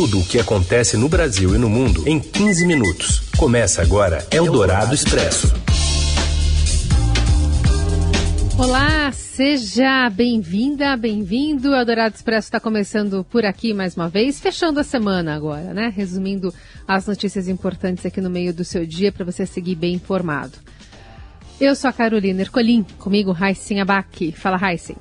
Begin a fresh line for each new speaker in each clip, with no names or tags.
Tudo o que acontece no Brasil e no mundo em 15 minutos. Começa agora Eldorado Expresso.
Olá, seja bem-vinda, bem-vindo. Eldorado Expresso está começando por aqui mais uma vez, fechando a semana agora, né? Resumindo as notícias importantes aqui no meio do seu dia para você seguir bem informado. Eu sou a Carolina Ercolim, comigo Raicin Abac. Fala, Raicin.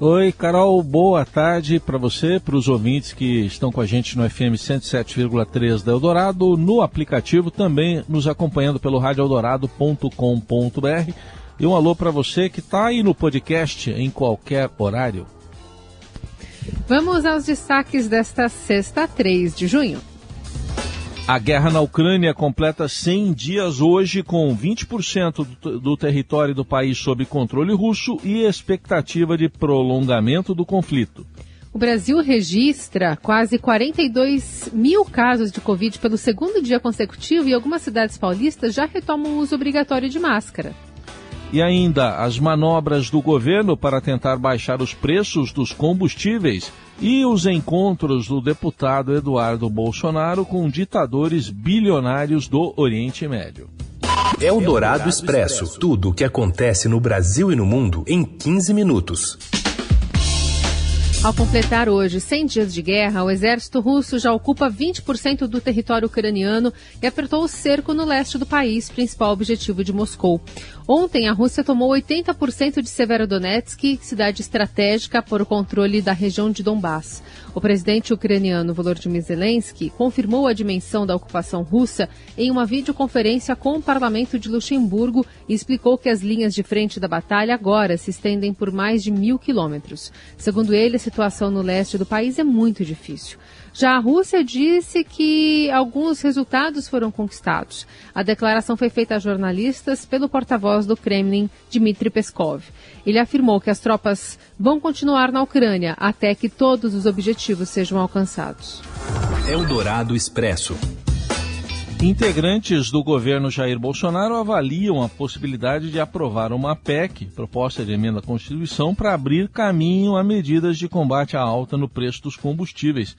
Oi, Carol, boa tarde para você, para os ouvintes que estão com a gente no FM 107,3 da Eldorado, no aplicativo, também nos acompanhando pelo radioeldorado.com.br. E um alô para você que está aí no podcast em qualquer horário.
Vamos aos destaques desta sexta, 3 de junho.
A guerra na Ucrânia completa 100 dias hoje, com 20% do, do, território do país sob controle russo e expectativa de prolongamento do conflito.
O Brasil registra quase 42 mil casos de Covid pelo segundo dia consecutivo e algumas cidades paulistas já retomam o uso obrigatório de máscara.
E ainda as manobras do governo para tentar baixar os preços dos combustíveis e os encontros do deputado Eduardo Bolsonaro com ditadores bilionários do Oriente Médio.
É o Dourado Expresso. Tudo o que acontece no Brasil e no mundo em 15 minutos.
Ao completar hoje 100 dias de guerra, o exército russo já ocupa 20% do território ucraniano e apertou o cerco no leste do país, principal objetivo de Moscou. Ontem, a Rússia tomou 80% de Severodonetsk, cidade estratégica por controle da região de Donbass. O presidente ucraniano Volodymyr Zelensky confirmou a dimensão da ocupação russa em uma videoconferência com o parlamento de Luxemburgo e explicou que as linhas de frente da batalha agora se estendem por mais de mil quilômetros. Segundo ele, a situação no leste do país é muito difícil. Já a Rússia disse que alguns resultados foram conquistados. A declaração foi feita a jornalistas pelo porta-voz do Kremlin, Dmitry Peskov. Ele afirmou que as tropas vão continuar na Ucrânia até que todos os objetivos sejam alcançados.
Eldorado Expresso.
Integrantes do governo Jair Bolsonaro avaliam a possibilidade de aprovar uma PEC, proposta de emenda à Constituição, para abrir caminho a medidas de combate à alta no preço dos combustíveis.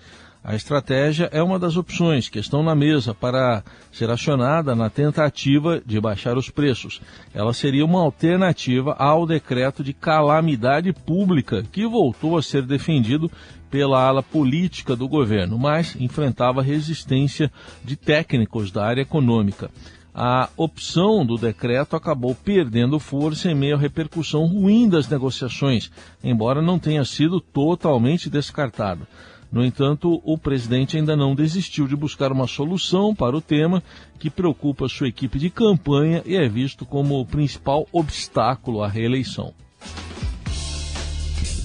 A estratégia é uma das opções que estão na mesa para ser acionada na tentativa de baixar os preços. Ela seria uma alternativa ao decreto de calamidade pública, que voltou a ser defendido pela ala política do governo, mas enfrentava resistência de técnicos da área econômica. A opção do decreto acabou perdendo força em meio à repercussão ruim das negociações, embora não tenha sido totalmente descartada. No entanto, o presidente ainda não desistiu de buscar uma solução para o tema que preocupa sua equipe de campanha e é visto como o principal obstáculo à reeleição.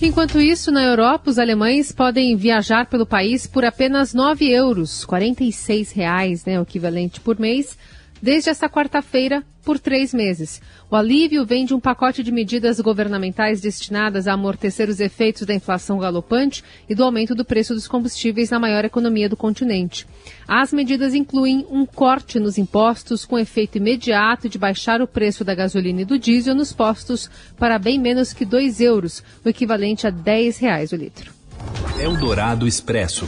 Enquanto isso, na Europa, os alemães podem viajar pelo país por apenas 9 euros, 46 reais, né, o equivalente por mês, desde esta quarta-feira por três meses. O alívio vem de um pacote de medidas governamentais destinadas a amortecer os efeitos da inflação galopante e do aumento do preço dos combustíveis na maior economia do continente. As medidas incluem um corte nos impostos com efeito imediato de baixar o preço da gasolina e do diesel nos postos para bem menos que 2 euros, o equivalente a 10 reais o litro.
Eldorado Expresso.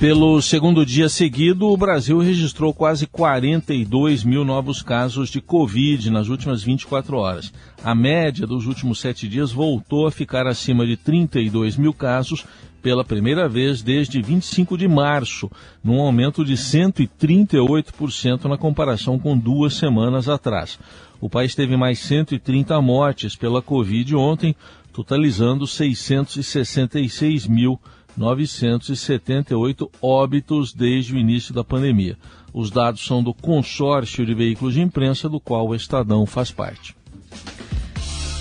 Pelo segundo dia seguido, o Brasil registrou quase 42 mil novos casos de Covid nas últimas 24 horas. A média dos últimos sete dias voltou a ficar acima de 32 mil casos pela primeira vez desde 25 de março, num aumento de 138% na comparação com duas semanas atrás. O país teve mais 130 mortes pela Covid ontem, totalizando 666 mil 978 óbitos desde o início da pandemia. Os dados são do consórcio de veículos de imprensa do qual o Estadão faz parte.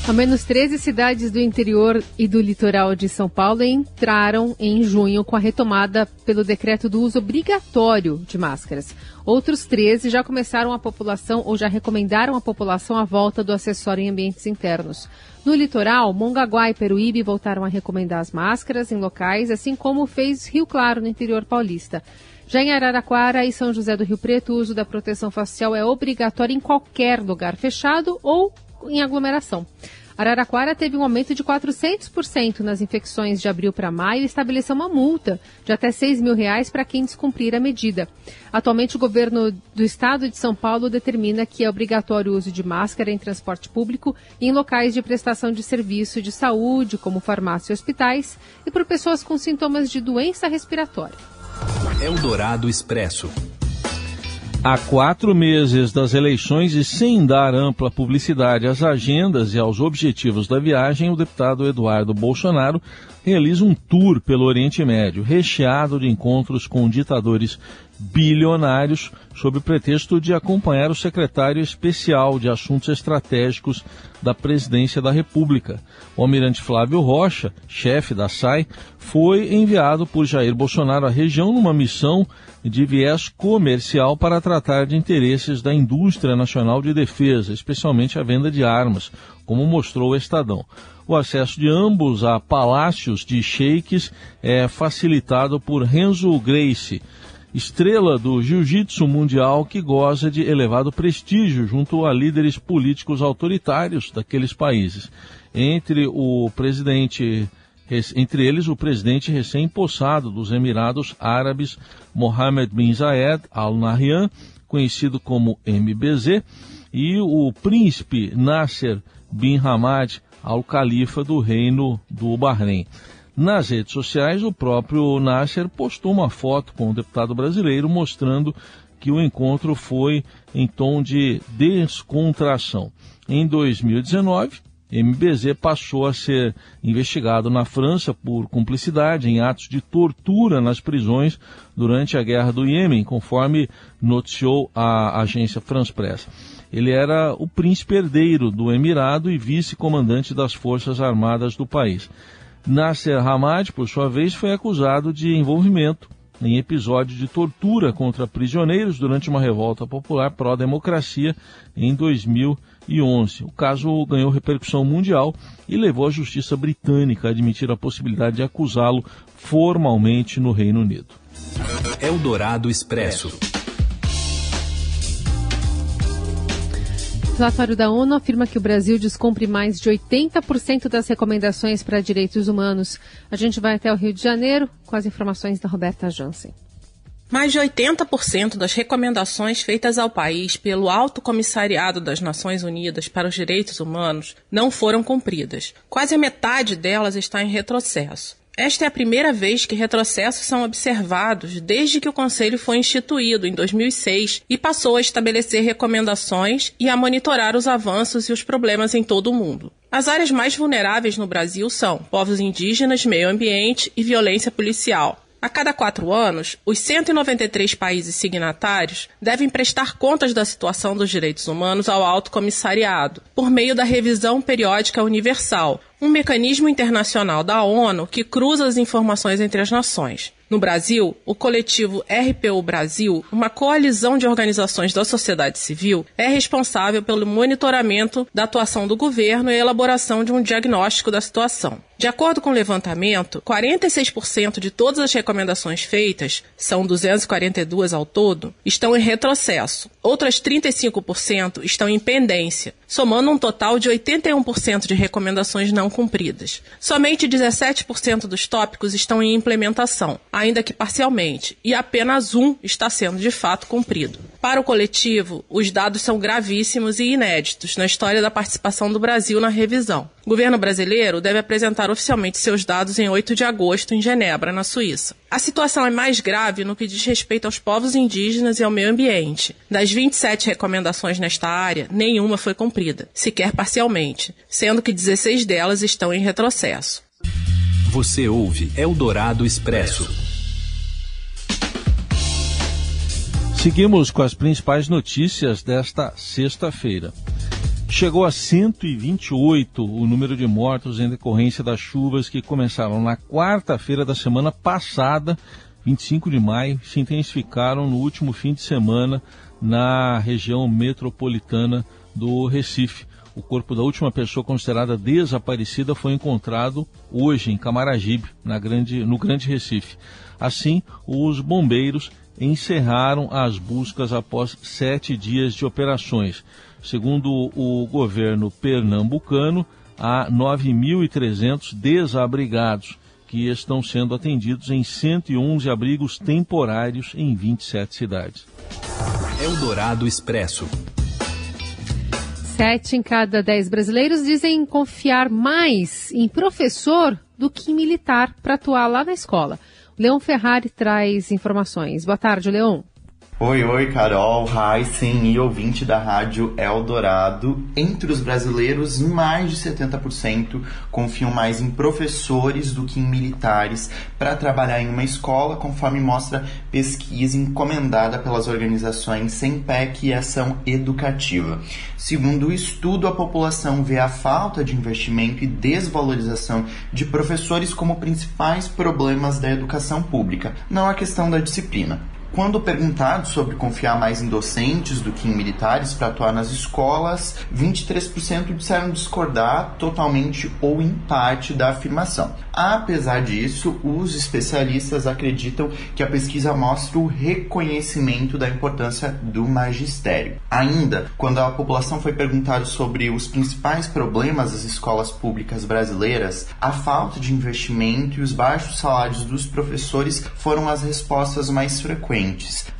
Ao menos 13 cidades do interior e do litoral de São Paulo entraram em junho com a retomada pelo decreto do uso obrigatório de máscaras. Outros 13 já começaram a população ou já recomendaram à população a volta do acessório em ambientes internos. No litoral, Mongaguá e Peruíbe voltaram a recomendar as máscaras em locais, assim como fez Rio Claro no interior paulista. Já em Araraquara e São José do Rio Preto, o uso da proteção facial é obrigatório em qualquer lugar fechado ou em aglomeração. Araraquara teve um aumento de 400% nas infecções de abril para maio e estabeleceu uma multa de até 6 mil reais para quem descumprir a medida. Atualmente, o governo do estado de São Paulo determina que é obrigatório o uso de máscara em transporte público e em locais de prestação de serviço de saúde, como farmácia e hospitais, e por pessoas com sintomas de doença respiratória.
Eldorado Expresso.
Há quatro meses das eleições e sem dar ampla publicidade às agendas e aos objetivos da viagem, o deputado Eduardo Bolsonaro realiza um tour pelo Oriente Médio, recheado de encontros com ditadores bilionários, sob o pretexto de acompanhar o secretário especial de Assuntos Estratégicos da Presidência da República. O almirante Flávio Rocha, chefe da SAI, foi enviado por Jair Bolsonaro à região numa missão de viés comercial para tratar de interesses da indústria nacional de defesa, especialmente a venda de armas, como mostrou o Estadão. O acesso de ambos a palácios de sheiks é facilitado por Renzo Grace, estrela do jiu-jitsu mundial que goza de elevado prestígio junto a líderes políticos autoritários daqueles países. Entre o presidente entre eles o presidente recém-possado dos Emirados Árabes, Mohammed bin Zayed Al Nahyan, conhecido como MBZ, e o príncipe Nasser bin Hamad Al Khalifa do Reino do Bahrein. Nas redes sociais, o próprio Nasser postou uma foto com o deputado brasileiro mostrando que o encontro foi em tom de descontração. Em 2019, MBZ passou a ser investigado na França por cumplicidade em atos de tortura nas prisões durante a guerra do Iêmen, conforme noticiou a agência France Press. Ele era o príncipe herdeiro do Emirado e vice-comandante das Forças Armadas do país. Nasser Hamad, por sua vez, foi acusado de envolvimento em episódio de tortura contra prisioneiros durante uma revolta popular pró-democracia em 2011. O caso ganhou repercussão mundial e levou a justiça britânica a admitir a possibilidade de acusá-lo formalmente no Reino Unido.
Eldorado Expresso.
O relatório da ONU afirma que o Brasil descumpre mais de 80% das recomendações para direitos humanos. A gente vai até o Rio de Janeiro com as informações da Roberta Jansen.
Mais de 80% das recomendações feitas ao país pelo Alto Comissariado das Nações Unidas para os Direitos Humanos não foram cumpridas. Quase a metade delas está em retrocesso. Esta é a primeira vez que retrocessos são observados desde que o Conselho foi instituído em 2006 e passou a estabelecer recomendações e a monitorar os avanços e os problemas em todo o mundo. As áreas mais vulneráveis no Brasil são povos indígenas, meio ambiente e violência policial. A cada quatro anos, os 193 países signatários devem prestar contas da situação dos direitos humanos ao Alto Comissariado, por meio da revisão periódica universal, um mecanismo internacional da ONU que cruza as informações entre as nações. No Brasil, o coletivo RPU Brasil, uma coalizão de organizações da sociedade civil, é responsável pelo monitoramento da atuação do governo e elaboração de um diagnóstico da situação. De acordo com o levantamento, 46% de todas as recomendações feitas, são 242 ao todo, estão em retrocesso. Outras 35% estão em pendência, somando um total de 81% de recomendações não cumpridas. Somente 17% dos tópicos estão em implementação, ainda que parcialmente, e apenas um está sendo de fato cumprido. Para o coletivo, os dados são gravíssimos e inéditos na história da participação do Brasil na revisão. O governo brasileiro deve apresentar oficialmente seus dados em 8 de agosto, em Genebra, na Suíça. A situação é mais grave no que diz respeito aos povos indígenas e ao meio ambiente. Das 27 recomendações nesta área, nenhuma foi cumprida, sequer parcialmente, sendo que 16 delas estão em retrocesso.
Você ouve Eldorado Expresso.
Seguimos com as principais notícias desta sexta-feira. Chegou a 128 o número de mortos em decorrência das chuvas que começaram na quarta-feira da semana passada, 25 de maio, se intensificaram no último fim de semana na região metropolitana do Recife. O corpo da última pessoa considerada desaparecida foi encontrado hoje em Camaragibe, na grande, no Grande Recife. Assim, os bombeiros encerraram as buscas após sete dias de operações. Segundo o governo pernambucano, a 9.300 desabrigados que estão sendo atendidos em 111 abrigos temporários em 27 cidades.
Eldorado Expresso.
Sete em cada dez brasileiros dizem confiar mais em professor do que em militar para atuar lá na escola. Leon Ferrari traz informações. Boa tarde, Leon.
Oi, oi, Carol, Heisen e ouvinte da rádio Eldorado. Entre os brasileiros, mais de 70% confiam mais em professores do que em militares para trabalhar em uma escola, conforme mostra pesquisa encomendada pelas organizações SEMPEC e Ação Educativa. Segundo o estudo, a população vê a falta de investimento e desvalorização de professores como principais problemas da educação pública, não a questão da disciplina. Quando perguntado sobre confiar mais em docentes do que em militares para atuar nas escolas, 23% disseram discordar totalmente ou em parte da afirmação. Apesar disso, os especialistas acreditam que a pesquisa mostra o reconhecimento da importância do magistério. Ainda, quando a população foi perguntada sobre os principais problemas das escolas públicas brasileiras, a falta de investimento e os baixos salários dos professores foram as respostas mais frequentes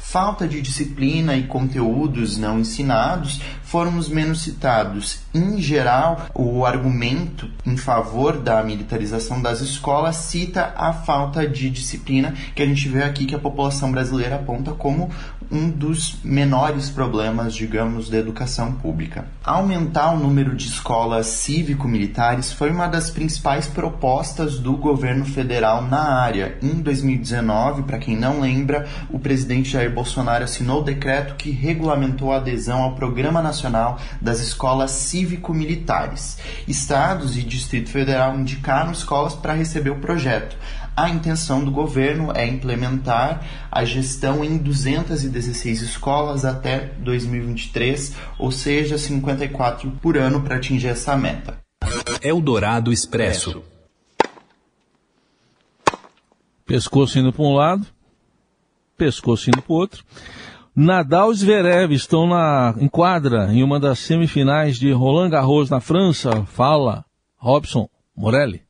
falta de disciplina e conteúdos não ensinados foram os menos citados. Em geral, o argumento em favor da militarização das escolas cita a falta de disciplina, que a gente vê aqui que a população brasileira aponta como um dos menores problemas, digamos, da educação pública. Aumentar o número de escolas cívico-militares foi uma das principais propostas do governo federal na área. Em 2019, para quem não lembra, o presidente Jair Bolsonaro assinou o decreto que regulamentou a adesão ao Programa Nacional das Escolas Cívico-Militares. Estados e Distrito Federal indicaram escolas para receber o projeto. A intenção do governo é implementar a gestão em 216 escolas até 2023, ou seja, 54 por ano para atingir essa meta.
Eldorado Expresso.
Pescoço indo para um lado, pescoço indo para o outro. Nadal e Zverev estão na em quadra em uma das semifinais de Roland Garros na França. Fala, Robson Morelli.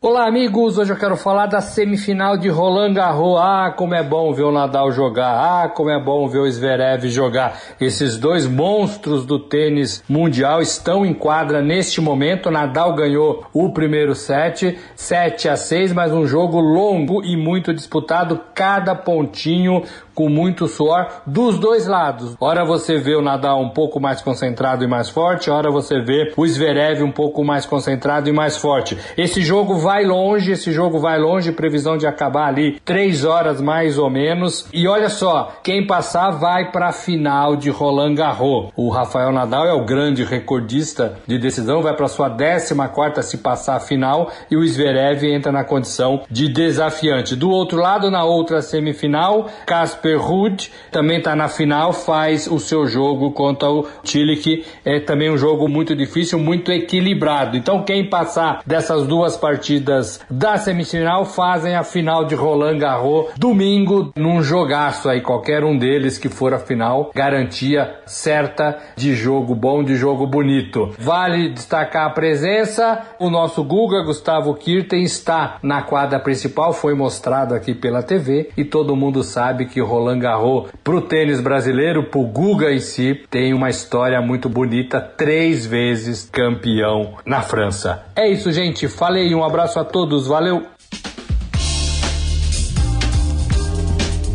Olá, amigos! Hoje eu quero falar da semifinal de Roland Garros. Ah, como é bom ver o Nadal jogar. Ah, como é bom ver o Zverev jogar. Esses dois monstros do tênis mundial estão em quadra neste momento. Nadal ganhou o primeiro set, 7 a 6, mas um jogo longo e muito disputado. Cada pontinho com muito suor dos dois lados. Ora você vê o Nadal um pouco mais concentrado e mais forte, ora você vê o Zverev um pouco mais concentrado e mais forte. Esse jogo vai longe, esse jogo vai longe, previsão de acabar ali três horas mais ou menos. E olha só, quem passar vai para a final de Roland Garros. O Rafael Nadal é o grande recordista de decisão, vai para sua 14 quarta se passar a final e o Zverev entra na condição de desafiante. Do outro lado, na outra semifinal, Casper Ruud também está na final, faz o seu jogo contra o Chile, que é também um jogo muito difícil, muito equilibrado. Então, quem passar dessas duas partidas da semifinal fazem a final de Roland Garros domingo num jogaço aí, qualquer um deles que for a final, garantia certa de jogo bom, de jogo bonito. Vale destacar a presença, o nosso Guga Gustavo Kirten está na quadra principal, foi mostrado aqui pela TV e todo mundo sabe que o Roland Garros pro tênis brasileiro, pro Guga em si, tem uma história muito bonita, três vezes campeão na França. É isso, gente. Falei, um abraço a todos, valeu!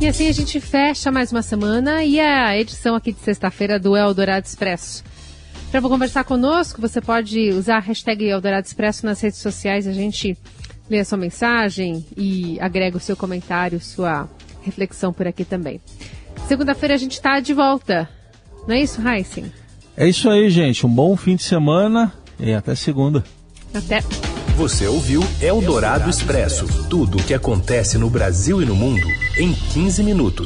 E assim a gente fecha mais uma semana e a edição aqui de sexta-feira do Eldorado Expresso. Para conversar conosco, você pode usar a hashtag Eldorado Expresso nas redes sociais. A gente lê a sua mensagem e agrega o seu comentário, sua reflexão por aqui também. Segunda-feira a gente está de volta. Não é isso, Heisen?
É isso aí, gente. Um bom fim de semana e até segunda.
Até.
Você ouviu Eldorado Expresso tudo o que acontece no Brasil e no mundo em 15 minutos.